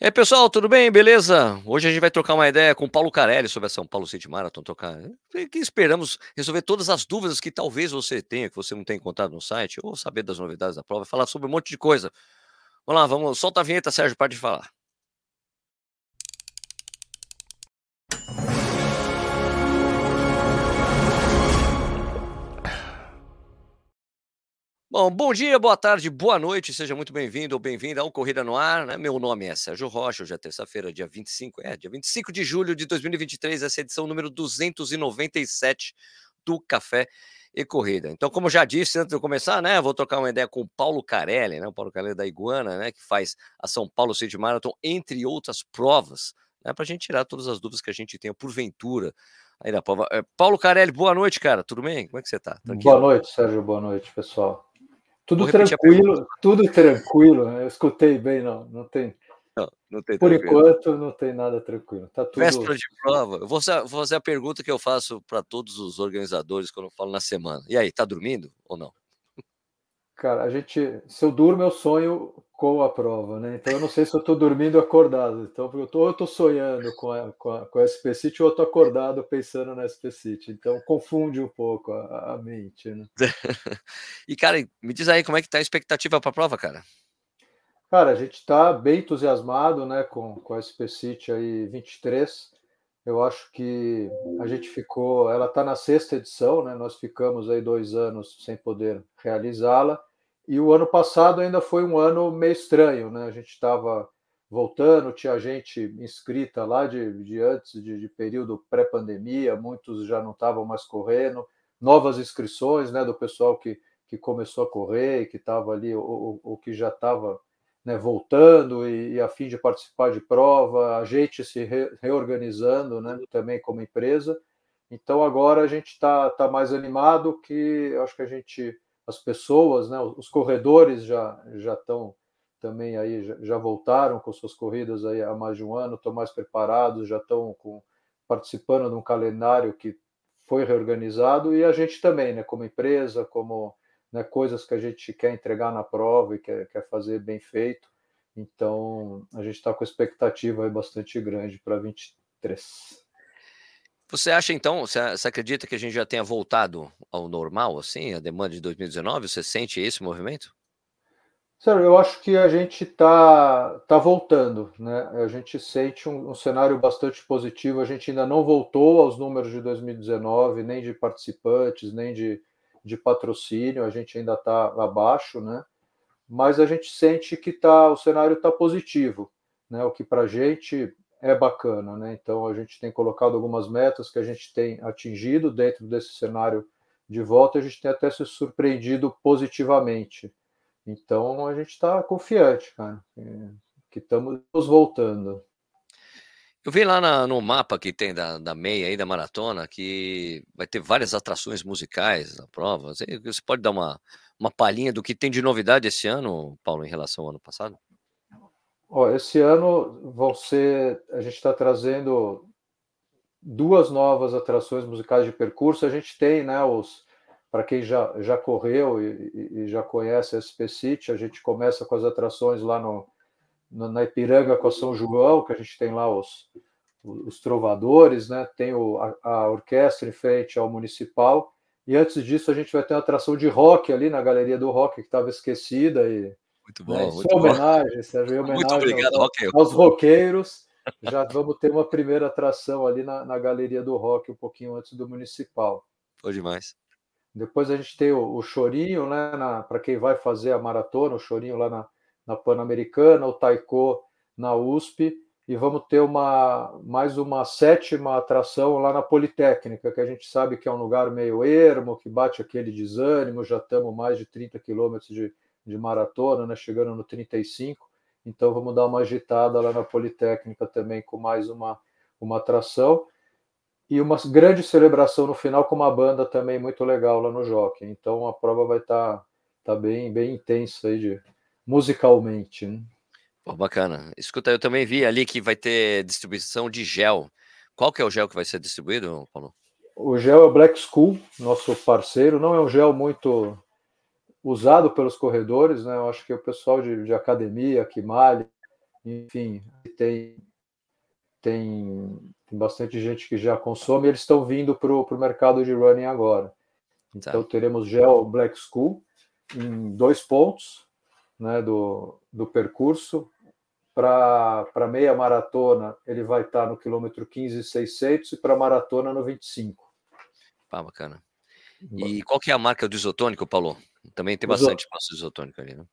E aí, pessoal, tudo bem? Beleza? Hoje a gente vai trocar uma ideia com o Paulo Carelli sobre a São Paulo City Marathon. Trocar... Que esperamos resolver todas as dúvidas que talvez você tenha, que você não tenha encontrado no site, ou saber das novidades da prova, falar sobre um monte de coisa. Vamos lá, vamos, solta a vinheta, Sérgio, para de falar. Bom, bom dia, boa tarde, boa noite, seja muito bem-vindo ou bem-vinda ao Corrida no Ar. Né? Meu nome é Sérgio Rocha, hoje é terça-feira, dia 25, é, dia 25 de julho de 2023, essa é a edição número 297 do Café e Corrida. Então, como já disse antes de eu começar, né, vou trocar uma ideia com o Paulo Carelli, né, o Paulo Carelli da Iguana, né, que faz a São Paulo City Marathon, entre outras provas, né, para a gente tirar todas as dúvidas que a gente tenha porventura aí da prova. É, Paulo Carelli, boa noite, cara, tudo bem? Como é que você tá? Tranquilo? Boa noite, Sérgio, boa noite, pessoal. Tudo tranquilo, tudo tranquilo. Eu escutei bem, não, não tem. Não, não tem Por tranquilo. enquanto, não tem nada tranquilo. Tá tudo... Véspera de prova. Eu vou fazer, vou fazer a pergunta que eu faço para todos os organizadores quando eu falo na semana. E aí, tá dormindo ou não? Cara, a gente, se eu durmo, eu sonho com a prova, né? Então eu não sei se eu estou dormindo acordado. Então eu tô, eu tô sonhando com a, com a, com a SP City ou eu tô acordado pensando na SP City. Então confunde um pouco a, a mente, né? e cara, me diz aí como é que tá a expectativa para a prova, cara? Cara, a gente está bem entusiasmado, né, com, com a SP City aí 23. Eu acho que a gente ficou, ela está na sexta edição, né? Nós ficamos aí dois anos sem poder realizá-la e o ano passado ainda foi um ano meio estranho, né? A gente estava voltando, tinha gente inscrita lá de, de antes de, de período pré-pandemia, muitos já não estavam mais correndo, novas inscrições, né, do pessoal que, que começou a correr, que estava ali, ou, que já estava né, voltando e, e, a fim de participar de prova, a gente se re, reorganizando, né, também como empresa. Então agora a gente está tá mais animado que acho que a gente as pessoas, né, os corredores já já estão também aí já, já, voltaram com suas corridas aí há mais de um ano, estão mais preparados, já estão com, participando de um calendário que foi reorganizado e a gente também, né, como empresa, como né, coisas que a gente quer entregar na prova e quer, quer fazer bem feito. Então a gente está com expectativa bastante grande para 23. Você acha então, você, acredita que a gente já tenha voltado ao normal, assim, a demanda de 2019? Você sente esse movimento? Sério, eu acho que a gente está tá voltando, né? A gente sente um, um, cenário bastante positivo. A gente ainda não voltou aos números de 2019, nem de participantes, nem de, de patrocínio. A gente ainda está abaixo, né? Mas a gente sente que tá, o cenário está positivo, né? O que para a gente é bacana, né? Então a gente tem colocado algumas metas que a gente tem atingido dentro desse cenário de volta, a gente tem até se surpreendido positivamente. Então a gente está confiante, cara, que estamos voltando. Eu vi lá na, no mapa que tem da, da meia aí, da maratona, que vai ter várias atrações musicais na prova. Você pode dar uma, uma palhinha do que tem de novidade esse ano, Paulo, em relação ao ano passado? Ó, esse ano vão ser, a gente está trazendo duas novas atrações musicais de percurso. A gente tem, né, os para quem já, já correu e, e, já conhece a SP City, a gente começa com as atrações lá no, no, na Ipiranga com a São João, que a gente tem lá os, os trovadores, né? Tem o, a, a orquestra em frente ao municipal. E antes disso, a gente vai ter uma atração de rock ali na Galeria do Rock, que estava esquecida e muito bom. Né? Muito homenagem, bom. Sérgio, homenagem muito obrigado, aos, aos roqueiros. Já vamos ter uma primeira atração ali na, na Galeria do Rock, um pouquinho antes do Municipal. Foi demais. Depois a gente tem o, o Chorinho, né? Para quem vai fazer a maratona, o Chorinho lá na, na Pan-Americana, o Taiko na USP. E vamos ter uma mais uma sétima atração lá na Politécnica, que a gente sabe que é um lugar meio ermo, que bate aquele desânimo, já estamos mais de 30 quilômetros de, de maratona, né, chegando no 35. Então vamos dar uma agitada lá na Politécnica também com mais uma, uma atração. E uma grande celebração no final com uma banda também muito legal lá no Jockey. Então a prova vai estar tá, tá bem, bem intensa aí de, musicalmente. Né? Pô, bacana. Escuta, eu também vi ali que vai ter distribuição de gel. Qual que é o gel que vai ser distribuído, Paulo? O gel é o Black School, nosso parceiro. Não é um gel muito usado pelos corredores, né? Eu acho que o pessoal de, de academia que malha enfim, tem, tem, tem bastante gente que já consome, eles estão vindo para o mercado de running agora. Então tá. teremos Gel Black School em dois pontos né, do, do percurso. Para meia maratona, ele vai estar no quilômetro 15,600 e para maratona no 25. Ah, bacana. E qual que é a marca do isotônico, Paulo? Também tem bastante espaço isotônico ali, né?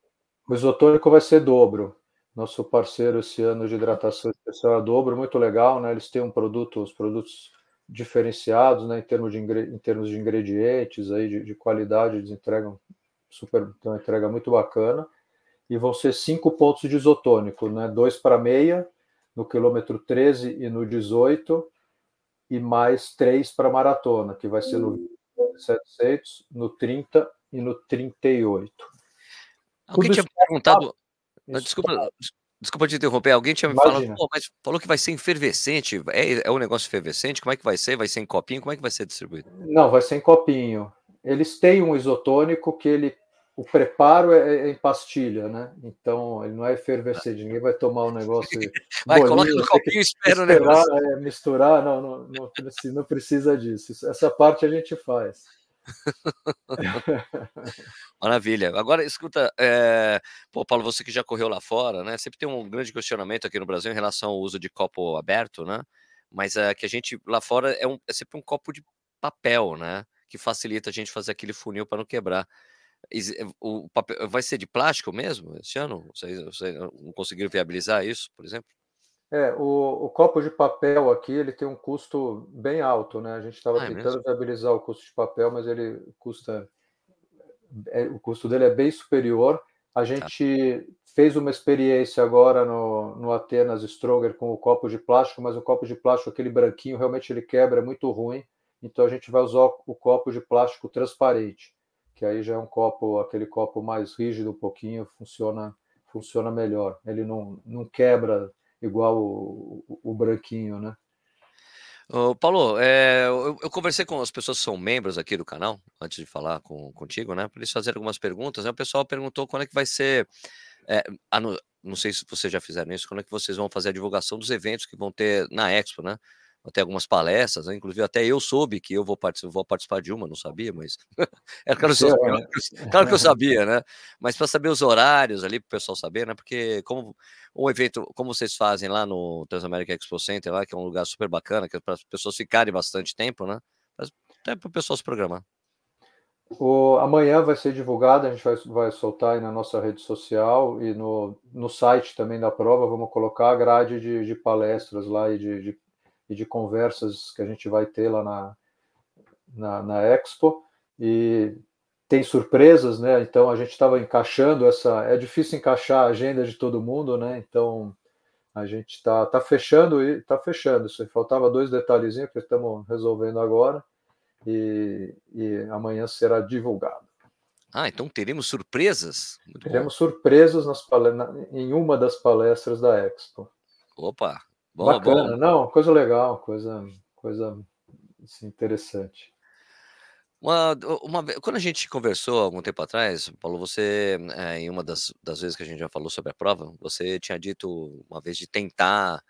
O isotônico vai ser dobro. Nosso parceiro esse ano de hidratação especial é dobro, muito legal, né? Eles têm um produto, os produtos diferenciados, né? Em termos de, em termos de ingredientes, aí de, de qualidade, eles entregam super, tem uma entrega muito bacana e vão ser cinco pontos de isotônico, né? Dois para meia, no quilômetro 13 e no 18, e mais três para maratona, que vai ser no 700, no 30 e no 38. Alguém tinha perguntado. Desculpa, desculpa te interromper. Alguém tinha me falado, mas falou que vai ser efervescente. É, é um negócio efervescente? Como é que vai ser? Vai ser em copinho? Como é que vai ser distribuído? Não, vai ser em copinho. Eles têm um isotônico que ele o preparo é, é, em pastilha, né? Então ele não é efervescente, ninguém vai tomar o um negócio. vai, bolinho, coloca no copinho e espera o negócio. É, misturar, não, não, não, não, precisa disso. Essa parte a gente faz. Maravilha. Agora, escuta, é... Pô, Paulo, você que já correu lá fora, né? Sempre tem um grande questionamento aqui no Brasil em relação ao uso de copo aberto, né? Mas é que a gente lá fora é, um, é sempre um copo de papel, né? Que facilita a gente fazer aquele funil para não quebrar. O papel, vai ser de plástico mesmo esse ano? Vocês, vocês não conseguiram viabilizar isso, por exemplo? É, o, o, copo de papel aqui ele tem um custo bem alto, né? A gente estava ah, é tentando viabilizar o custo de papel, mas ele custa. É, o custo dele é bem superior. A tá. gente fez uma experiência agora no, no Atenas Stronger com o copo de plástico, mas o copo de plástico, aquele branquinho, realmente ele quebra, é muito ruim. Então a gente vai usar o copo de plástico transparente que aí já é um copo, aquele copo mais rígido um pouquinho, funciona funciona melhor. Ele não, não quebra igual o, o, o branquinho, né? Ô, Paulo, é, eu, eu, conversei com as pessoas que são membros aqui do canal, antes de falar com, contigo, né? Para eles fazerem algumas perguntas. Né, o pessoal perguntou quando é que vai ser. É, a, não sei se vocês já fizeram isso, quando é que vocês vão fazer a divulgação dos eventos que vão ter na Expo, né? Até algumas palestras, né? inclusive até eu soube que eu vou participar, vou participar de uma, não sabia, mas era claro, que eu, né? claro que eu sabia, né? Mas para saber os horários ali, para o pessoal saber, né? Porque como um evento, como vocês fazem lá no Transamérica Expo Center, lá, que é um lugar super bacana, que é para as pessoas ficarem bastante tempo, né? Até para o pessoal se programar. O, amanhã vai ser divulgado, a gente vai, vai soltar aí na nossa rede social e no, no site também da prova, vamos colocar a grade de, de palestras lá e de, de e de conversas que a gente vai ter lá na, na, na Expo. E tem surpresas, né? Então a gente estava encaixando essa. É difícil encaixar a agenda de todo mundo, né? Então a gente está tá fechando e está fechando. Isso faltava dois detalhezinhos que estamos resolvendo agora e, e amanhã será divulgado. Ah, então teremos surpresas? Muito teremos bom. surpresas nas, em uma das palestras da Expo. Opa, Bom, Bacana, bom. não, coisa legal, coisa, coisa assim, interessante. Uma, uma, quando a gente conversou algum tempo atrás, Paulo, você, é, em uma das, das vezes que a gente já falou sobre a prova, você tinha dito uma vez de tentar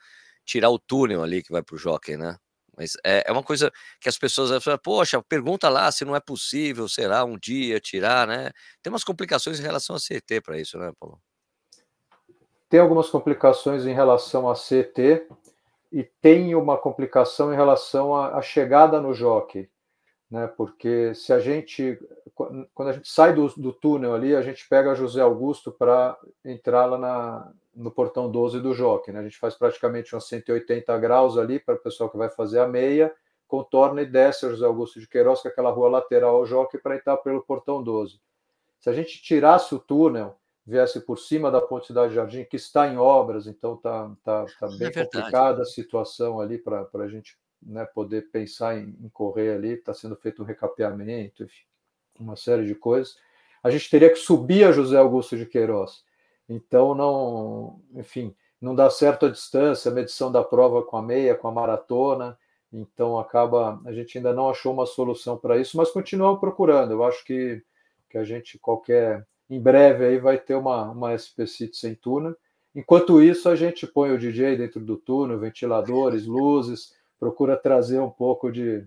tirar o túnel ali que vai para o jockey, né? Mas é, é, uma coisa que as pessoas falam, poxa, pergunta lá se não é possível, será um dia tirar, né? Tem umas complicações em relação a CT para isso, né, Paulo? Tem algumas complicações em relação a CT e tem uma complicação em relação à, chegada no jockey, né? Porque se a gente, quando a gente sai do, do túnel ali, a gente pega José Augusto para entrar lá na, no portão 12 do jockey, né? A gente faz praticamente uns 180 graus ali para o pessoal que vai fazer a meia, contorna e desce José Augusto de Queiroz, que é aquela rua lateral ao jockey, para entrar pelo portão 12. Se a gente tirasse o túnel viesse por cima da Ponte Cidade Jardim, que está em obras, então está tá, tá bem é complicada a situação ali para a gente né, poder pensar em, em correr ali, está sendo feito um recapeamento, enfim, uma série de coisas. A gente teria que subir a José Augusto de Queiroz. Então, não, enfim, não dá certo a distância, a medição da prova com a meia, com a maratona, então acaba, a gente ainda não achou uma solução para isso, mas continuamos procurando. Eu acho que, que a gente, qualquer em breve aí vai ter uma, uma SP City sem tuna. Enquanto isso, a gente põe o DJ dentro do túnel, ventiladores, luzes, procura trazer um pouco de,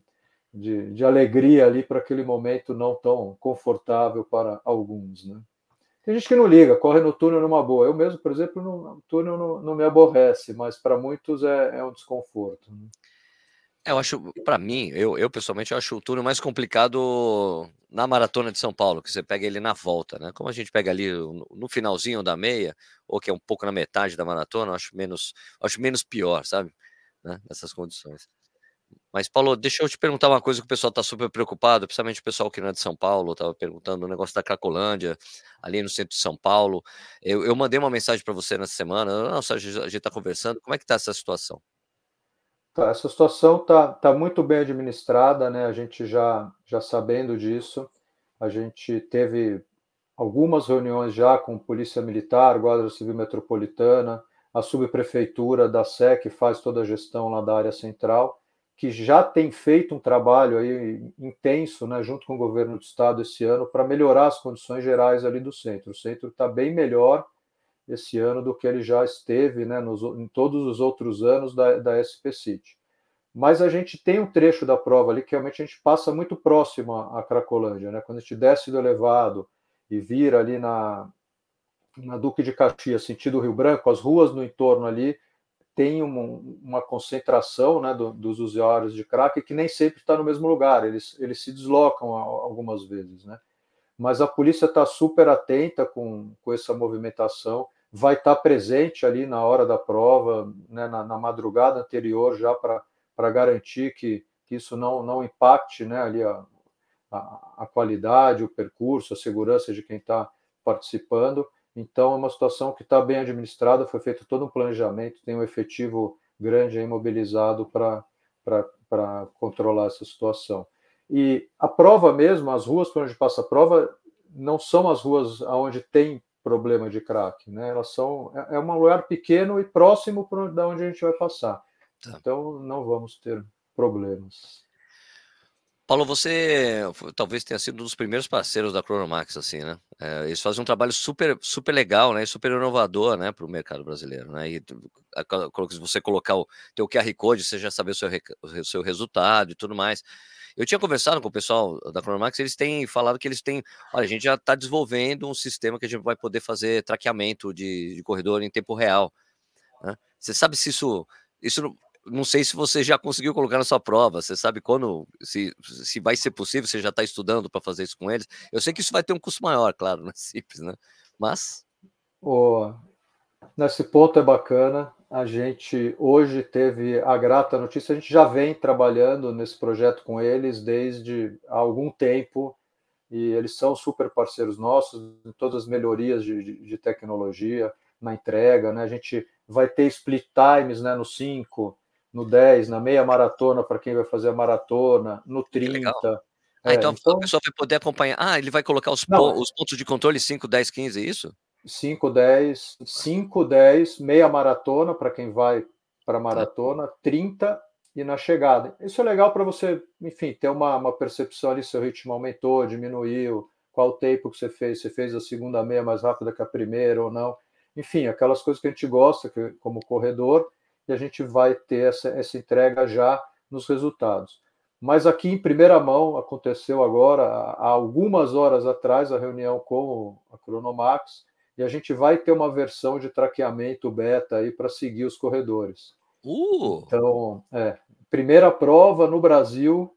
de, de alegria ali para aquele momento não tão confortável para alguns. Né? Tem gente que não liga, corre no túnel numa boa. Eu mesmo, por exemplo, no túnel não, não me aborrece, mas para muitos é, é, um desconforto. Né? É, eu acho, para mim, eu, eu pessoalmente acho o túnel mais complicado na maratona de São Paulo, que você pega ele na volta, né? Como a gente pega ali no finalzinho da meia, ou que é um pouco na metade da maratona, eu acho menos, acho menos pior, sabe? Né? Nessas condições. Mas, Paulo, deixa eu te perguntar uma coisa que o pessoal está super preocupado, principalmente o pessoal que não é de São Paulo, estava perguntando o negócio da Cracolândia, ali no centro de São Paulo. Eu, eu mandei uma mensagem para você nessa semana, nossa, a gente está conversando, como é que está essa situação? Tá, essa situação está tá muito bem administrada, né? A gente já, já sabendo disso, a gente teve algumas reuniões já com Polícia Militar, Guarda Civil Metropolitana, a subprefeitura da SE, que faz toda a gestão lá da área central, que já tem feito um trabalho aí intenso, né, junto com o governo do estado esse ano, para melhorar as condições gerais ali do centro. O centro está bem melhor esse ano do que ele já esteve né, nos, em todos os outros anos da, da SP City. Mas a gente tem um trecho da prova ali que realmente a gente passa muito próximo à Cracolândia. Né? Quando a gente desce do elevado e vira ali na, na Duque de Caxias, sentido Rio Branco, as ruas no entorno ali tem uma, uma concentração né, do, dos usuários de crack que nem sempre está no mesmo lugar, eles, eles se deslocam algumas vezes. Né? Mas a polícia está super atenta com, com essa movimentação, vai estar tá presente ali na hora da prova, né, na, na madrugada anterior, já para garantir que, que isso não, não impacte né, ali a, a, a qualidade, o percurso, a segurança de quem está participando então, é uma situação que está bem administrada, foi feito todo um planejamento, tem um efetivo grande aí mobilizado para controlar essa situação. E a prova mesmo, as ruas por onde passa a prova, não são as ruas onde tem problema de crack, né? Elas são é, é um lugar pequeno e próximo para da onde a gente vai passar. Tá. Então não vamos ter problemas. Paulo, você talvez tenha sido um dos primeiros parceiros da Cronomax, assim, né? É, eles fazem um trabalho super, super legal, né? Super inovador, né? Para o mercado brasileiro, né? E você colocar o teu QR Code, você já saber o seu, o seu resultado e tudo mais. Eu tinha conversado com o pessoal da Cronomax, eles têm falado que eles têm, olha, a gente já está desenvolvendo um sistema que a gente vai poder fazer traqueamento de, de corredor em tempo real. Né? Você sabe se isso, isso não sei se você já conseguiu colocar na sua prova. Você sabe quando, se, se vai ser possível, você já está estudando para fazer isso com eles. Eu sei que isso vai ter um custo maior, claro, não é simples, né? Mas. Oh, nesse ponto é bacana. A gente hoje teve a grata notícia, a gente já vem trabalhando nesse projeto com eles desde há algum tempo e eles são super parceiros nossos em todas as melhorias de, de, de tecnologia, na entrega, né? A gente vai ter split times né, no 5, no 10, na meia maratona para quem vai fazer a maratona, no 30. Ah, então, então a pessoa vai poder acompanhar. Ah, ele vai colocar os, não, po os pontos de controle 5, 10, 15, é isso? 5, 10, 5, 10, meia maratona para quem vai para a maratona, tá. 30 e na chegada. Isso é legal para você, enfim, ter uma, uma percepção ali, seu ritmo aumentou, diminuiu, qual tempo que você fez, você fez a segunda meia mais rápida que a primeira ou não. Enfim, aquelas coisas que a gente gosta que, como corredor, e a gente vai ter essa, essa entrega já nos resultados. Mas aqui em primeira mão aconteceu agora, há algumas horas atrás, a reunião com a Cronomax, e a gente vai ter uma versão de traqueamento beta aí para seguir os corredores. Uh. Então, é, primeira prova no Brasil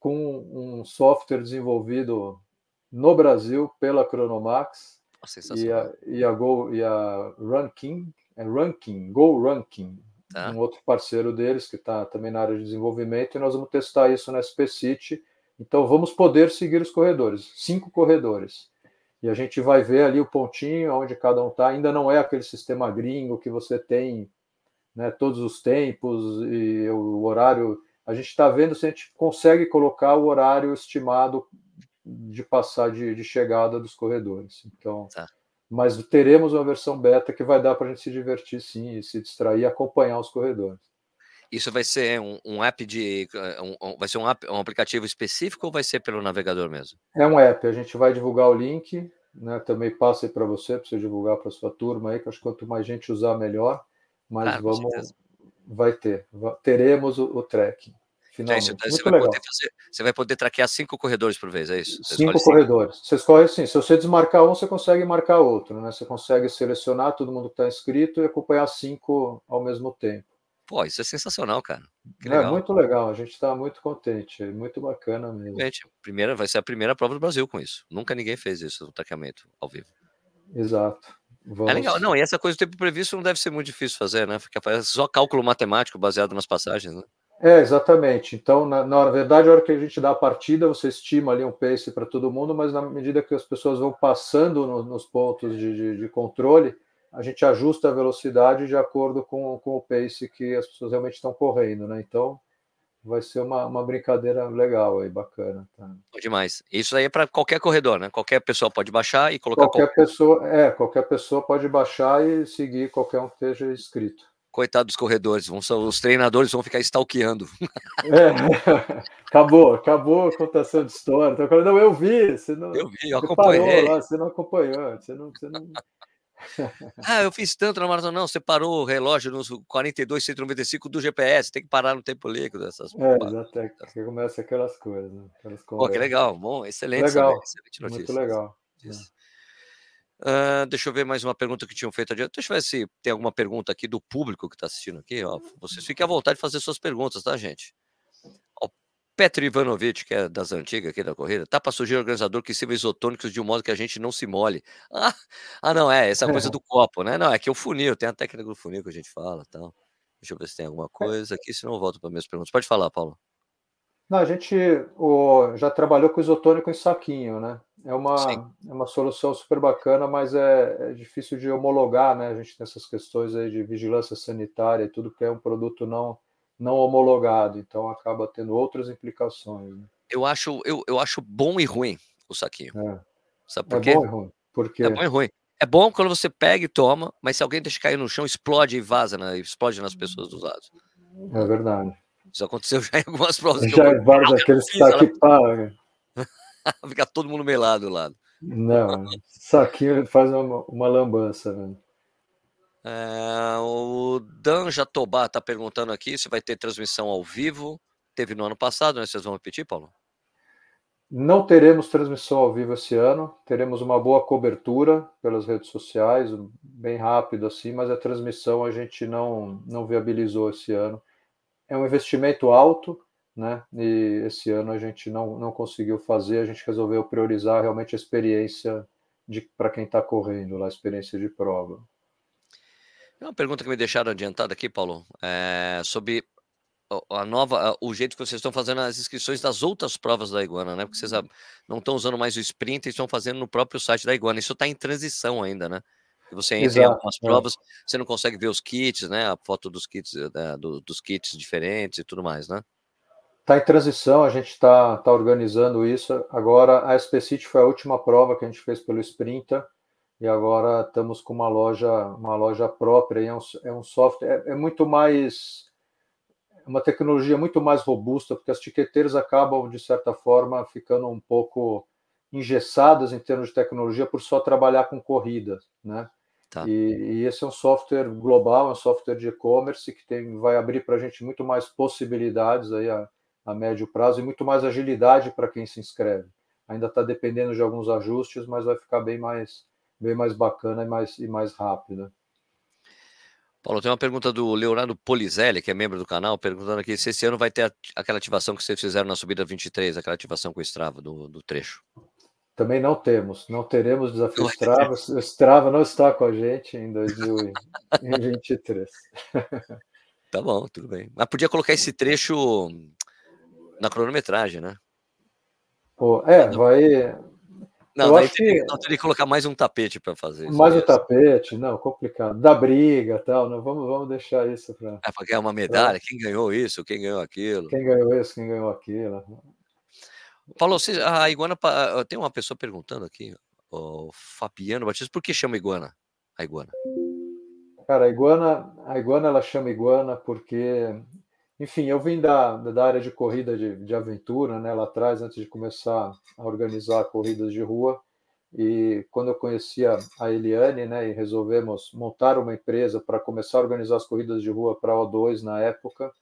com um software desenvolvido no Brasil pela Cronomax e a, e a Go e a Ranking, é Ranking, Go Ranking, tá. um outro parceiro deles que está também na área de desenvolvimento, e nós vamos testar isso na SP City. Então vamos poder seguir os corredores, cinco corredores. E a gente vai ver ali o pontinho onde cada um está. Ainda não é aquele sistema gringo que você tem né, todos os tempos e o horário. A gente está vendo se a gente consegue colocar o horário estimado de passar de, de chegada dos corredores. Então, tá mas teremos uma versão beta que vai dar para a gente se divertir sim, e se distrair e acompanhar os corredores. Isso vai ser um, um app de. Um, vai ser um, app, um aplicativo específico ou vai ser pelo navegador mesmo? É um app, a gente vai divulgar o link né? Também passe para você, para você divulgar para sua turma aí, que acho que quanto mais gente usar, melhor. Mas ah, vamos, vai ter, teremos o, o trekking. Finalmente. É isso, você, vai poder fazer, você vai poder traquear cinco corredores por vez, é isso? Você cinco corredores. Cinco. Você escolhe assim, se você desmarcar um, você consegue marcar outro, né? Você consegue selecionar todo mundo que está inscrito e acompanhar cinco ao mesmo tempo. Pô, isso é sensacional, cara. é muito legal, a gente está muito contente, muito bacana mesmo. Gente, primeira, vai ser a primeira prova do Brasil com isso. Nunca ninguém fez isso, o traqueamento ao vivo. Exato. Vamos... É legal, não, e essa coisa do tempo previsto não deve ser muito difícil fazer, né? Fica só cálculo matemático baseado nas passagens, né? É, exatamente. Então, na, na verdade, a hora que a gente dá a partida, você estima ali um pace para todo mundo, mas na medida que as pessoas vão passando no, nos pontos de, de, de, controle, a gente ajusta a velocidade de acordo com, com o pace que as pessoas realmente estão correndo, né? Então, vai ser uma, uma brincadeira legal aí, bacana. Tá? Demais. Isso aí é para qualquer corredor, né? Qualquer pessoa pode baixar e colocar. Qualquer, qualquer pessoa, é, qualquer pessoa pode baixar e seguir qualquer um que esteja inscrito coitado dos corredores, vão, os treinadores vão ficar stalkeando. É, acabou, acabou a contação de história. Então, não, eu vi, você não. Eu vi, eu acompanhei. Lá, você não acompanhou, você não. Você não... ah, eu fiz tanto na maratona, não. Você parou o relógio nos 42, 195 do GPS, tem que parar no tempo líquido. Essas... É, exato, que começa aquelas coisas. Né? Aquelas Pô, que legal, bom, excelente. Legal, saber, excelente notícia. Muito legal. Uh, deixa eu ver mais uma pergunta que tinham feito adiante. Deixa eu ver se tem alguma pergunta aqui do público que está assistindo aqui. Ó. Vocês fiquem à vontade de fazer suas perguntas, tá, gente? Petro Ivanovic, que é das antigas aqui da corrida, tá para surgir organizador que sirva isotônicos de um modo que a gente não se molhe. Ah, ah não, é essa coisa do copo, né? Não, é que o funil, tem a técnica do funil que a gente fala tal. Deixa eu ver se tem alguma coisa aqui, senão eu volto para minhas perguntas. Pode falar, Paulo. Não, a gente o, já trabalhou com isotônico em saquinho, né? É uma, é uma solução super bacana, mas é, é, difícil de homologar, né? A gente tem essas questões aí de vigilância sanitária e tudo, que é um produto não, não homologado, então acaba tendo outras implicações. Né? Eu, acho, eu, eu acho bom e ruim o saquinho. É. Sabe por é quê? bom e ruim. Porque... É bom e ruim. É bom quando você pega e toma, mas se alguém deixa cair no chão, explode e vaza, né? explode nas pessoas dos lados. É verdade. Isso aconteceu já em algumas provas. Já em vários daqueles saquinhos. Fica todo mundo melado do lado. Não, saquinho faz uma, uma lambança, velho. É, o Dan Jatobá está perguntando aqui se vai ter transmissão ao vivo. Teve no ano passado, né? Vocês vão repetir, Paulo? Não teremos transmissão ao vivo esse ano. Teremos uma boa cobertura pelas redes sociais, bem rápido assim, mas a transmissão a gente não, não viabilizou esse ano. É um investimento alto, né? E esse ano a gente não, não conseguiu fazer, a gente resolveu priorizar realmente a experiência para quem está correndo, a experiência de prova. Uma pergunta que me deixaram adiantada aqui, Paulo, é sobre a nova, o jeito que vocês estão fazendo as inscrições das outras provas da Iguana, né? Porque vocês não estão usando mais o sprint e estão fazendo no próprio site da Iguana. Isso está em transição ainda, né? Você entra Exato, em algumas é. provas, você não consegue ver os kits, né? A foto dos kits, né? dos kits diferentes e tudo mais, né? Está em transição, a gente está tá organizando isso. Agora, a Specit foi a última prova que a gente fez pelo Sprinter, e agora estamos com uma loja, uma loja própria, é um, é um software, é, é muito mais, é uma tecnologia muito mais robusta, porque as tiqueteiras acabam, de certa forma, ficando um pouco engessadas em termos de tecnologia por só trabalhar com corridas, né? Tá. E, e, esse é um software global, é um software de e-commerce que tem, vai abrir para a gente muito mais possibilidades aí a, a médio prazo e muito mais agilidade para quem se inscreve. Ainda está dependendo de alguns ajustes, mas vai ficar bem mais, bem mais bacana e mais, e mais rápida. Paulo, tem uma pergunta do Leonardo Polizelli, que é membro do canal, perguntando aqui se esse ano vai ter aquela ativação que vocês fizeram na subida 23, aquela ativação com o Strava do, do trecho. Também não temos, não teremos desafio Strava. O Strava não está com a gente em 2023. Tá bom, tudo bem. Mas podia colocar esse trecho na cronometragem, né? Pô, é, vai. Não, eu acho teria, que... não, teria que colocar mais um tapete para fazer isso. Mais um tapete, não, complicado. Da briga tal, não, vamos, vamos deixar isso para. É para ganhar uma medalha, quem ganhou isso, quem ganhou aquilo. Quem ganhou isso, quem ganhou aquilo. Você, a iguana. Tem uma pessoa perguntando aqui, o Fabiano Batista, por que chama iguana? A iguana. Cara, a iguana, a iguana ela chama iguana porque enfim, eu vim da, da área de corrida de, de aventura, né, lá atrás, antes de começar a organizar corridas de rua, e quando eu conhecia a Eliane, né, e resolvemos montar uma empresa para começar a organizar as corridas de rua para O2 na época,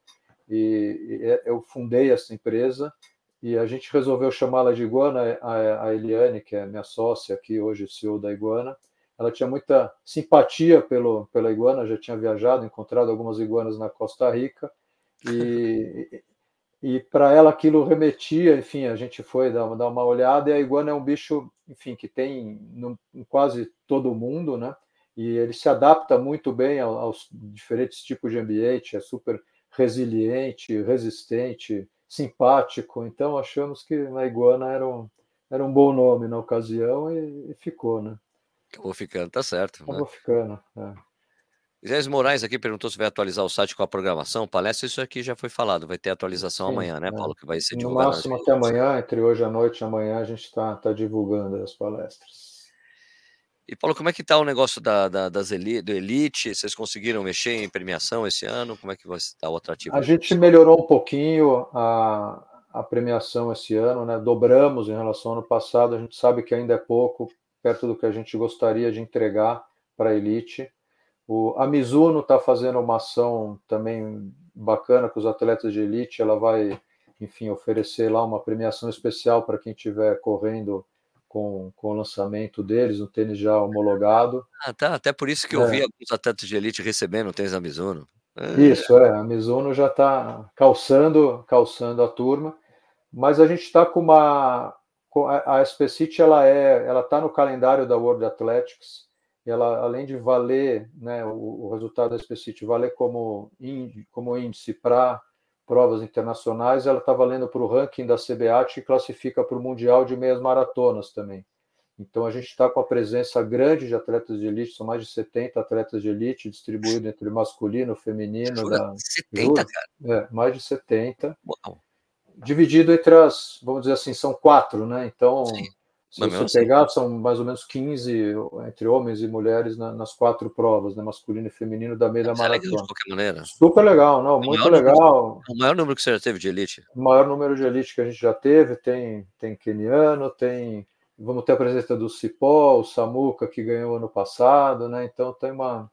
e, e eu fundei essa empresa. E a gente resolveu chamá-la de Iguana, a, a Eliane, que é minha sócia aqui hoje, CEO da Iguana, ela tinha muita simpatia pelo, pela iguana, já tinha viajado, encontrado algumas iguanas na Costa Rica, e, e para ela aquilo remetia, enfim, a gente foi dar, dar uma olhada, e a iguana é um bicho, enfim, que tem no, em quase todo mundo, né? E ele se adapta muito bem aos, aos diferentes tipos de ambiente, é super resiliente, resistente, simpático, então achamos que a iguana era um, era um bom nome na ocasião e, e ficou, né? Acabou ficando, tá certo. Acabou né? ficando. É. Isés Moraes aqui perguntou se vai atualizar o site com a programação. Palestra, isso aqui já foi falado, vai ter atualização Sim, amanhã, né, é. Paulo? Que vai ser No máximo até amanhã, entre hoje à noite e amanhã, a gente está tá divulgando as palestras. E Paulo, como é que está o negócio da, da, das elite, do Elite? Vocês conseguiram mexer em premiação esse ano? Como é que vai estar o atrativo? A gente melhorou um pouquinho a, a premiação esse ano, né? Dobramos em relação ao ano passado. A gente sabe que ainda é pouco, perto do que a gente gostaria de entregar para a elite. O, a Mizuno está fazendo uma ação também bacana com os atletas de elite. Ela vai, enfim, oferecer lá uma premiação especial para quem estiver correndo com, com o lançamento deles, um tênis já homologado. Ah, tá. Até por isso que eu é. vi alguns atletas de elite recebendo o tênis da Mizuno. É. Isso, é. A Mizuno já está calçando, calçando a turma, mas a gente está com uma a SP City ela é, ela está no calendário da World Athletics. Ela, além de valer, né, o, o resultado da SP City valer como índice, como índice para provas internacionais, ela está valendo para o ranking da CBAT que classifica para o mundial de meias maratonas também. Então a gente está com a presença grande de atletas de elite, são mais de 70 atletas de elite distribuídos entre masculino, feminino. Da, 70, cara? É, mais de 70. Uau dividido entre as, vamos dizer assim, são quatro, né? Então, Sim. Se Mas você assim. pegar, são mais ou menos 15 entre homens e mulheres na, nas quatro provas, né? Masculino e feminino da meia maratona. É legal de qualquer maneira. Super legal, não, o muito legal. o maior número que você já teve de elite? O maior número de elite que a gente já teve, tem, tem keniano, tem. Vamos ter a presença do Cipó, o Samuca, que ganhou ano passado, né? Então tem uma.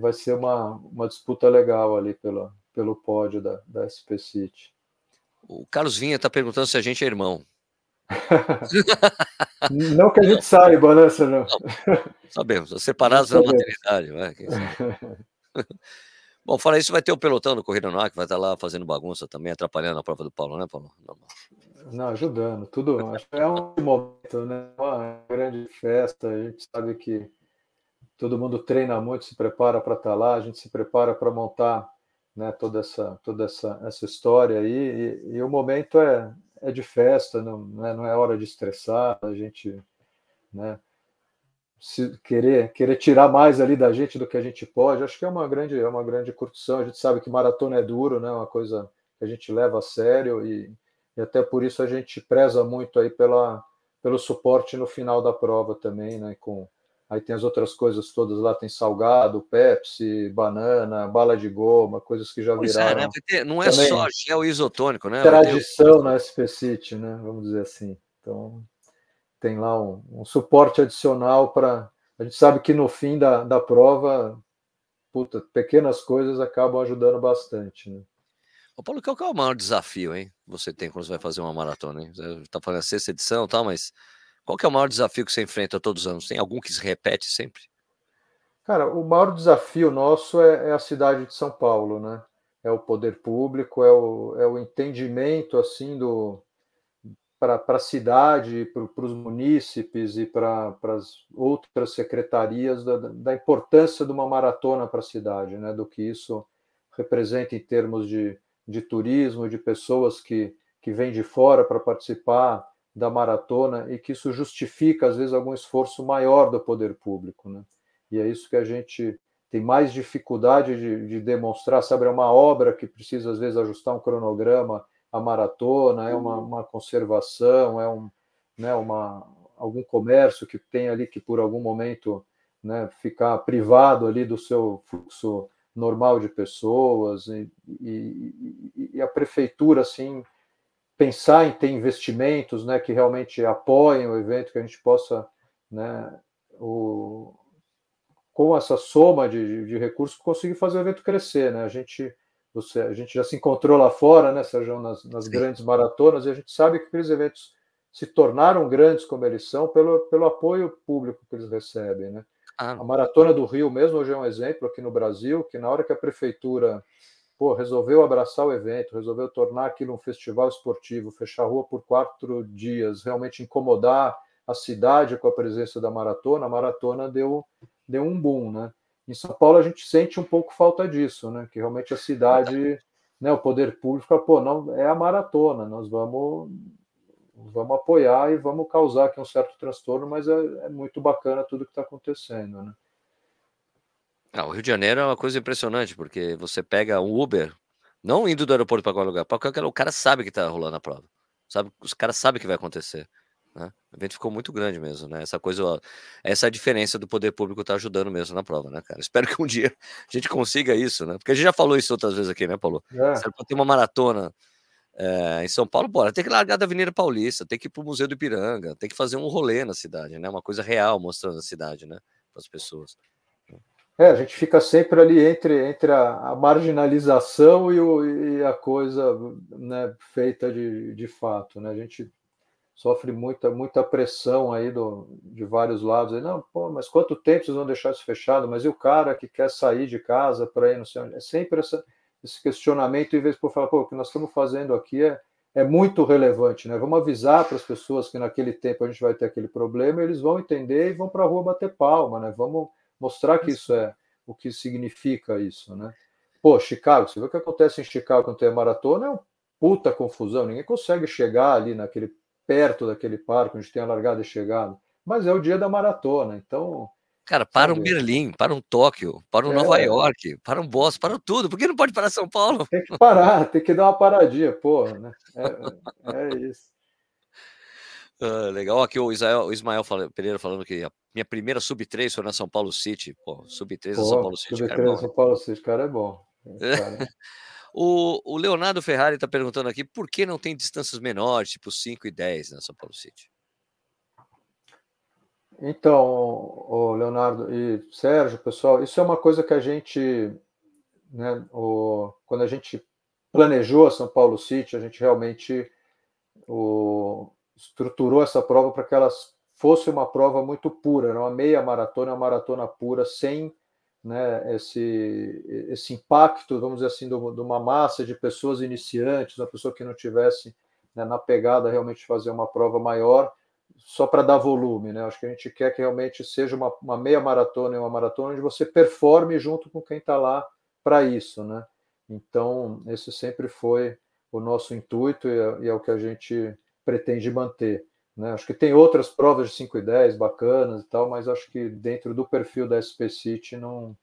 Vai ser uma, uma disputa legal ali pelo, pelo pódio da, da SP City. O Carlos Vinha está perguntando se a gente é irmão. não que a gente saiba, né? Não, sabemos, separados da maternidade. Né? Bom, fora isso, vai ter o pelotão do Corrida no Ar, que vai estar lá fazendo bagunça também, atrapalhando a prova do Paulo, né, Paulo? Não, ajudando, tudo. Acho que é um momento, né? Uma grande festa. A gente sabe que todo mundo treina muito, se prepara para estar lá, a gente se prepara para montar né, toda essa toda essa, essa história aí e, e o momento é, é de festa não, não é, não é hora de estressar a gente né se querer querer tirar mais ali da gente do que a gente pode acho que é uma grande é uma grande curtição a gente sabe que maratona é duro né uma coisa que a gente leva a sério e, e até por isso a gente preza muito aí pela pelo suporte no final da prova também né com Aí tem as outras coisas todas lá, tem salgado, Pepsi, banana, bala de goma, coisas que já pois viraram. É, né? ter, não é Também, só gel isotônico, né? Tradição na SP City, né? Vamos dizer assim. Então, tem lá um, um suporte adicional para. A gente sabe que no fim da, da prova, puta, pequenas coisas acabam ajudando bastante, né? Ô Paulo, qual é o maior desafio, hein? Você tem quando você vai fazer uma maratona, hein? Você está fazendo a sexta edição e tal, mas qual que é o maior desafio que você enfrenta todos os anos? Tem algum que se repete sempre? Cara, o maior desafio nosso é, é a cidade de São Paulo, né? É o poder público, é o, é o entendimento assim do para a cidade, para os munícipes e para as outras secretarias da, da, importância de uma maratona para a cidade, né? Do que isso representa em termos de, de turismo, de pessoas que, que vêm de fora para participar da maratona e que isso justifica, às vezes, algum esforço maior do poder público. Né? E é isso que a gente tem mais dificuldade de, de demonstrar. Sabe, é uma obra que precisa, às vezes, ajustar um cronograma, a maratona, é uma, uma conservação, é um, né, uma, algum comércio que tem ali que, por algum momento, né, ficar privado ali do seu fluxo normal de pessoas e, e, e a prefeitura assim pensar em ter investimentos né, que realmente apoiem o evento, que a gente possa, né, o, com essa soma de, de, recursos, conseguir fazer o evento crescer. Né? A, gente, você, a gente já se encontrou lá fora, né, Sérgio, nas, nas grandes maratonas, e a gente sabe que aqueles eventos se tornaram grandes como eles são pelo, pelo apoio público que eles recebem. Né? Ah. A Maratona do Rio mesmo hoje é um exemplo aqui no Brasil, que na hora que a prefeitura pô, resolveu abraçar o evento, resolveu tornar aquilo um festival esportivo, fechar a rua por quatro dias, realmente incomodar a cidade com a presença da maratona, a maratona deu, deu um boom, né? Em São Paulo a gente sente um pouco falta disso, né? Que realmente a cidade, né, o poder público, pô, não é a maratona, nós vamos vamos apoiar e vamos causar aqui um certo transtorno, mas é, é muito bacana tudo que está acontecendo, né? Ah, o Rio de Janeiro é uma coisa impressionante, porque você pega um Uber, não indo do aeroporto para qualquer lugar, para qualquer o cara sabe que está rolando a prova. Sabe, os caras sabem que vai acontecer. Né? O evento ficou muito grande mesmo, né? Essa coisa, ó, essa é a diferença do poder público estar tá ajudando mesmo na prova, né, cara? Espero que um dia a gente consiga isso, né? Porque a gente já falou isso outras vezes aqui, né, Paulo? É. Ter uma maratona é, em São Paulo, bora, tem que largar da Avenida Paulista, tem que ir para o Museu do Ipiranga, tem que fazer um rolê na cidade, né? Uma coisa real mostrando a cidade, né? Para as pessoas. É, a gente fica sempre ali entre, entre a, a marginalização e, o, e, a coisa né, feita de, de fato. Né? A gente sofre muita, muita pressão aí do, de vários lados. Não, pô, mas quanto tempo vocês vão deixar isso fechado? Mas e o cara que quer sair de casa para ir no sei É sempre essa, esse questionamento, em vez de falar, pô, o que nós estamos fazendo aqui é, é muito relevante, né? Vamos avisar para as pessoas que naquele tempo a gente vai ter aquele problema, eles vão entender e vão para a rua bater palma, né? Vamos mostrar que isso é o que significa isso, né? Pô, Chicago, você vê o que acontece em Chicago quando tem a maratona, é uma puta confusão, ninguém consegue chegar ali naquele perto daquele parque onde tem a largada e chegada, mas é o dia da maratona, então Cara, para um Berlim, para um Tóquio, para um é. Nova York, para um Boston, para tudo. Por que não pode parar São Paulo? Tem que parar, tem que dar uma paradinha, porra, né? É, é isso. Uh, legal, aqui o Ismael, o Ismael Pereira falando que a minha primeira sub-3 foi na São Paulo City. Pô, sub-3 na São Paulo City. Sub-3 na é São Paulo City, cara, é bom. Cara. o, o Leonardo Ferrari está perguntando aqui por que não tem distâncias menores, tipo 5 e 10 na São Paulo City. Então, o Leonardo e Sérgio, pessoal, isso é uma coisa que a gente, né, o, quando a gente planejou a São Paulo City, a gente realmente o, estruturou essa prova para que ela fosse uma prova muito pura, era uma meia maratona, uma maratona pura, sem né, esse, esse impacto, vamos dizer assim, de uma massa de pessoas iniciantes, uma pessoa que não tivesse né, na pegada realmente fazer uma prova maior, só para dar volume, né? Acho que a gente quer que realmente seja uma, uma meia maratona e uma maratona onde você performe junto com quem está lá para isso, né? Então, esse sempre foi o nosso intuito e é, e é o que a gente pretende manter. Né? Acho que tem outras provas de 5 e 10 bacanas e tal, mas acho que dentro do perfil da SP City não,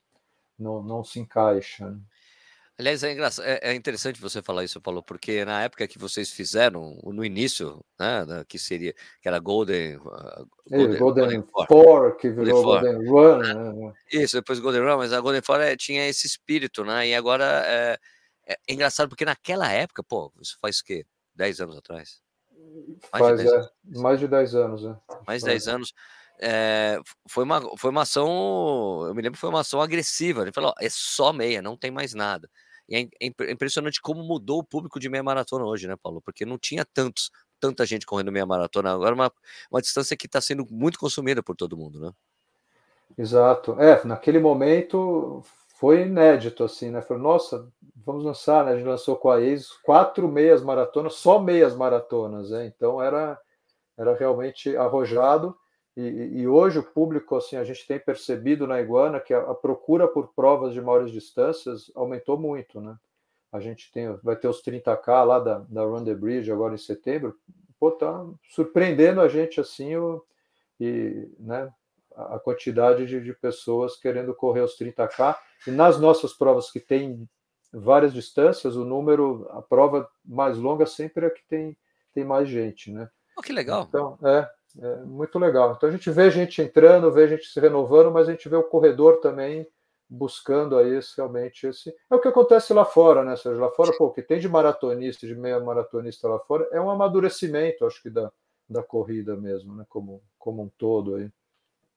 não, não se encaixa. Né? Aliás, é, é, é, interessante você falar isso, Paulo, porque na época que vocês fizeram, no início, né, que seria, que era Golden... Uh, Golden, Golden, Golden Four, que virou Golden, Golden Run. É, né? Isso, depois Golden Run, mas a Golden Four é, tinha esse espírito, né, e agora é, é, engraçado, porque naquela época, pô, isso faz o quê? 10 anos atrás? Mais faz, de 10 anos. mais de 10 anos, né? Mais de 10 anos. É, foi, uma, foi uma ação, eu me lembro foi uma ação agressiva. Ele falou: é só meia, não tem mais nada. E é, é, é impressionante como mudou o público de meia maratona hoje, né, Paulo? Porque não tinha tantos, tanta gente correndo meia maratona. Agora, uma, uma distância que está sendo muito consumida por todo mundo, né? Exato. É, naquele momento foi inédito, assim, né? Falei, nossa, vamos lançar, né? A gente lançou com a ex quatro meias maratonas, só meias maratonas, né? Então era, era realmente arrojado. E, e, hoje o público, assim, a gente tem percebido na Iguana que a, a, procura por provas de maiores distâncias aumentou muito, né? A gente tem, vai ter os 30K lá da, da Run the Bridge agora em setembro. Pô, tá surpreendendo a gente, assim, o, e, né, a quantidade de, de pessoas querendo correr os 30K. E nas nossas provas que tem várias distâncias, o número, a prova mais longa sempre é que tem, tem mais gente, né? Oh, que legal. Então, é, é muito legal. Então a gente vê gente entrando, vê gente se renovando, mas a gente vê o corredor também buscando aí esse, realmente esse. É o que acontece lá fora, né, Sérgio? Lá fora, pô, o que tem de maratonista, de meia maratonista lá fora, é um amadurecimento, acho que, da, da corrida mesmo, né? Como, como um todo aí.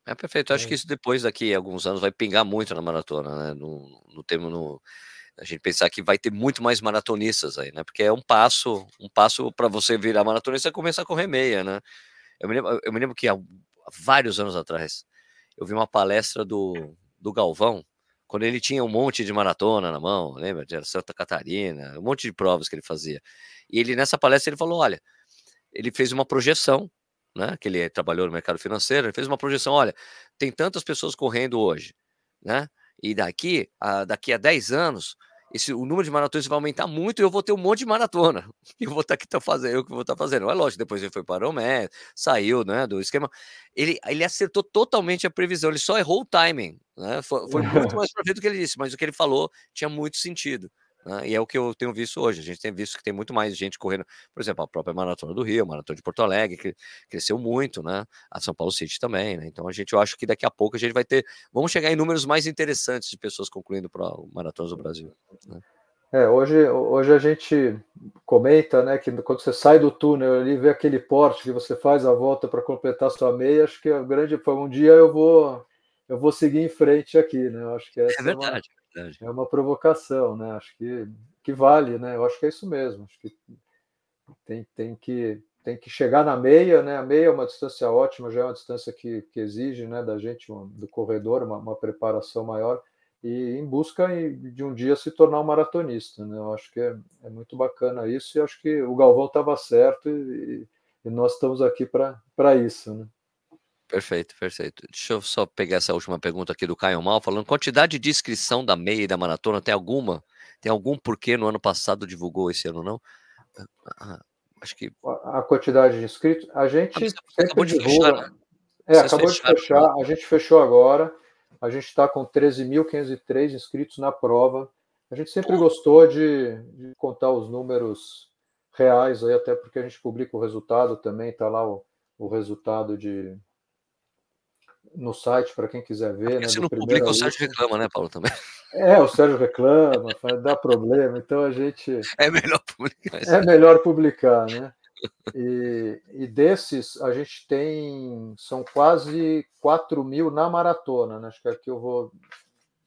É perfeito. Acho que isso depois, daqui a alguns anos, vai pingar muito na maratona, né? No, no termo, no, a gente pensar que vai ter muito mais maratonistas aí, né? Porque é um passo, um passo para você virar maratonista é começar a correr meia, né? Eu me lembro, eu me lembro que há vários anos atrás eu vi uma palestra do, do Galvão, quando ele tinha um monte de maratona na mão, lembra? De Santa Catarina, um monte de provas que ele fazia. E ele, nessa palestra, ele falou: olha, ele fez uma projeção, né? Que ele trabalhou no mercado financeiro, ele fez uma projeção: olha, tem tantas pessoas correndo hoje, né? E daqui a, daqui a 10 anos, esse, o número de maratonas vai aumentar muito e eu vou ter um monte de maratona. E eu vou estar aqui tá fazendo, eu que vou estar fazendo. É lógico, depois ele foi para o Mé, saiu né, do esquema. Ele, ele acertou totalmente a previsão, ele só errou o timing. Né? Foi, foi muito mais perfeito do que ele disse, mas o que ele falou tinha muito sentido. Né? E é o que eu tenho visto hoje. A gente tem visto que tem muito mais gente correndo, por exemplo, a própria Maratona do Rio, a Maratona de Porto Alegre, que cresceu muito, né? A São Paulo City também, né? Então a gente, eu acho que daqui a pouco a gente vai ter, vamos chegar em números mais interessantes de pessoas concluindo para maratonas do Brasil. Né? É, hoje, hoje a gente comenta, né, que quando você sai do túnel ali vê aquele porte que você faz a volta para completar sua meia, acho que a grande foi um dia eu vou eu vou seguir em frente aqui, né? Eu acho que é é, uma, verdade. É uma provocação, né? Acho que que vale, né? Eu acho que é isso mesmo. Acho que tem, tem que tem que chegar na meia, né? A meia é uma distância ótima, já é uma distância que, que exige, né, da gente, do corredor, uma, uma preparação maior e em busca de um dia se tornar um maratonista. Né? Eu acho que é, é muito bacana isso e acho que o Galvão estava certo e, e, nós estamos aqui para isso. Né? Perfeito, perfeito. Deixa eu só pegar essa última pergunta aqui do Caio Mal, falando quantidade de inscrição da meia e da maratona, tem alguma? Tem algum porquê no ano passado divulgou esse ano, não? Ah, ah acho que... A quantidade de inscritos, a gente ah, sempre divulga... Fechar, né? É, acabou de fechar, a gente fechou agora, a gente está com 13.503 inscritos na prova. A gente sempre gostou de, de, contar os números reais, aí, até porque a gente publica o resultado também, está lá o, o resultado de no site para quem quiser ver. Né, se não publica, o Sérgio reclama, né, Paulo? Também. É, o Sérgio reclama, dá problema, então a gente. É melhor publicar. É melhor publicar, né? E, e, desses, a gente tem. São quase 4 mil na maratona, né? Acho que aqui eu vou.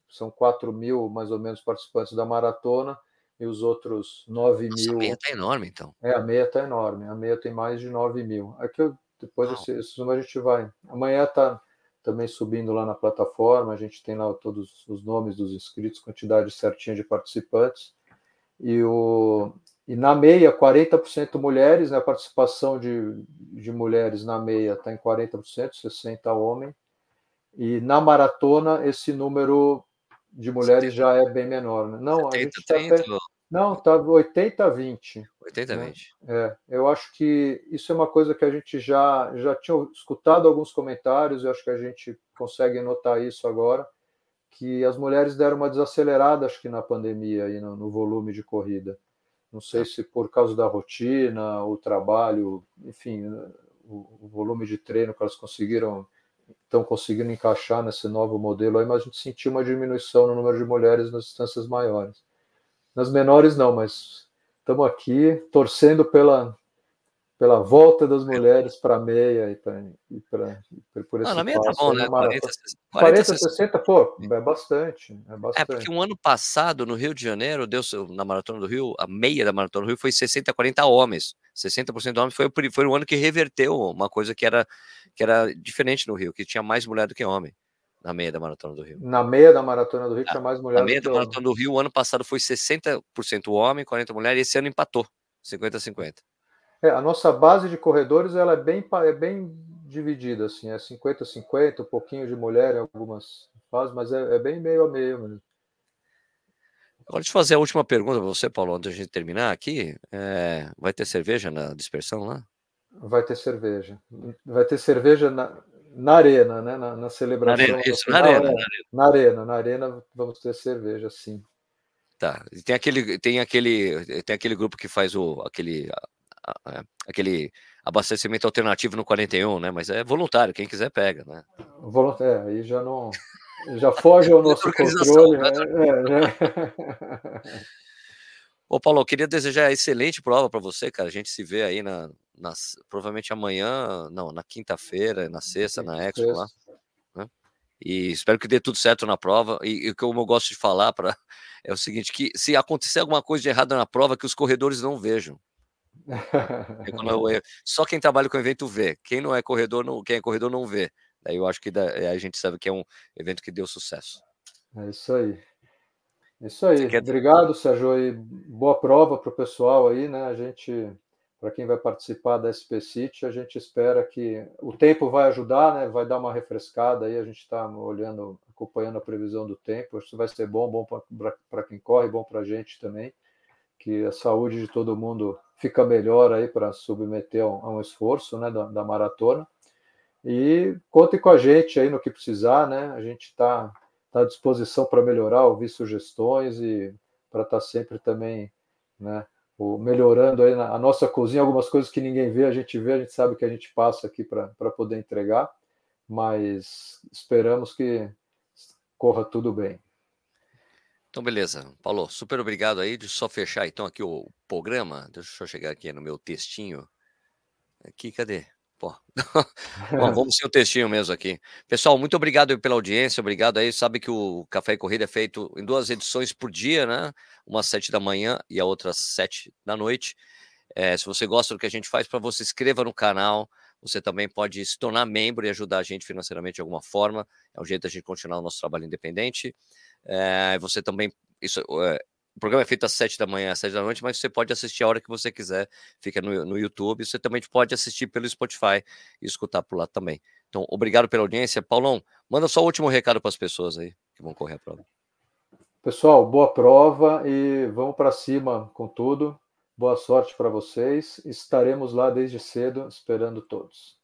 São 4 mil, mais ou menos, participantes da maratona, e os outros 9 Nossa, mil. A meia está enorme, então. É, a meia está enorme. A meia tem mais de 9 mil. Aqui eu, depois esse, esses números a gente vai. Amanhã está também subindo lá na plataforma, a gente tem lá todos os nomes dos inscritos, quantidade certinha de participantes. E o, e na meia, 40% mulheres, né, a participação de, de mulheres na meia está em 40%, 60% homem. E na maratona, esse número de mulheres 70. já é bem menor. Né? Não, 70, a gente tá até... Não, está 80 a 20. 80 a 20. Né? É, eu acho que isso é uma coisa que a gente já, já tinha escutado alguns comentários, eu acho que a gente consegue notar isso agora, que as mulheres deram uma desacelerada, acho que na pandemia, aí no, no volume de corrida. Não sei se por causa da rotina, o trabalho, enfim, o, o volume de treino que elas conseguiram, estão conseguindo encaixar nesse novo modelo aí, mas a gente sentiu uma diminuição no número de mulheres nas distâncias maiores. Nas menores não, mas estamos aqui torcendo pela pela volta das mulheres para a meia e, pra, e, pra, e por esse Não, na meia tá bom, né? 40, 40, 40, 60, pô, é bastante, é bastante. É, porque um ano passado, no Rio de Janeiro, deu, na Maratona do Rio, a meia da Maratona do Rio foi 60 a 40 homens. 60% de homens foi, foi o ano que reverteu uma coisa que era, que era diferente no Rio, que tinha mais mulher do que homem. Na meia da Maratona do Rio. Na meia da Maratona do Rio tinha mais mulher. Na meia da Maratona do Rio, o ano passado foi 60% homem, 40% mulher, e esse ano empatou, 50 a 50. É, a nossa base de corredores ela é bem, é bem dividida, assim, é 50-50, um pouquinho de mulher em algumas fases, mas é, é bem meio a meio mesmo. Agora, deixa eu fazer a última pergunta para você, Paulo, antes de a gente terminar aqui. É, vai ter cerveja na dispersão lá? Vai ter cerveja. Vai ter cerveja na, na arena, né? Na, na celebração. Na arena, isso, na arena, na arena. Na arena, na arena vamos ter cerveja, sim. Tá. E tem aquele, tem aquele, tem aquele grupo que faz o, aquele é, aquele abastecimento alternativo no 41, né? Mas é voluntário, quem quiser pega, né? Voluntário, é, aí já não. já foge ao nosso controle. Né? É, é. Ô, Paulo, eu queria desejar excelente prova para você, cara. A gente se vê aí na, provavelmente amanhã, não, na quinta-feira, na sexta, na Expo lá. Né? E espero que dê tudo certo na prova. E, e o que eu gosto de falar para é o seguinte: que se acontecer alguma coisa de errado na prova, que os corredores não vejam. É só quem trabalha com evento vê. Quem não é corredor, não, quem é corredor não vê. Daí eu acho que a gente sabe que é um evento que deu sucesso. É isso aí. É isso aí. Quer... Obrigado, Sérgio. E boa prova para o pessoal aí, né? A gente, para quem vai participar da SP City, a gente espera que o tempo vai ajudar, né? Vai dar uma refrescada aí. A gente está olhando, acompanhando a previsão do tempo. Isso vai ser bom, bom para quem corre, bom para a gente também. Que a saúde de todo mundo fica melhor aí para submeter a um, esforço, né? Da, da maratona. E conte com a gente aí no que precisar, né? A gente está tá à disposição para melhorar, ouvir sugestões e para estar tá sempre também, né? Melhorando aí na, a nossa cozinha, algumas coisas que ninguém vê, a gente vê, a gente sabe que a gente passa aqui para poder entregar, mas esperamos que corra tudo bem. Então, beleza. Paulo, super obrigado aí. Deixa eu só fechar então aqui o programa. Deixa eu chegar aqui no meu textinho. Aqui, cadê? Pô. Bom, vamos ser o textinho mesmo aqui. Pessoal, muito obrigado pela audiência, obrigado aí. Sabe que o Café e Corrida é feito em duas edições por dia, né? Uma às sete da manhã e a outra às sete da noite. É, se você gosta do que a gente faz, para você inscreva no canal. Você também pode se tornar membro e ajudar a gente financeiramente de alguma forma. É um jeito da gente continuar o nosso trabalho independente. É, você também, isso, é, o programa é feito às sete da manhã, às sete da noite, mas você pode assistir a hora que você quiser. Fica no, no YouTube. Você também pode assistir pelo Spotify e escutar por lá também. Então, obrigado pela audiência. Paulão, manda só o último recado para as pessoas aí que vão correr a prova. Pessoal, boa prova e vamos para cima com tudo. Boa sorte para vocês. Estaremos lá desde cedo esperando todos.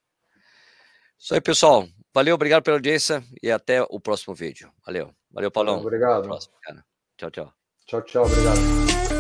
Isso aí, pessoal. Valeu, obrigado pela audiência e até o próximo vídeo. Valeu. Valeu, Paulão. Obrigado. Próximo, tchau, tchau. Tchau, tchau. Obrigado.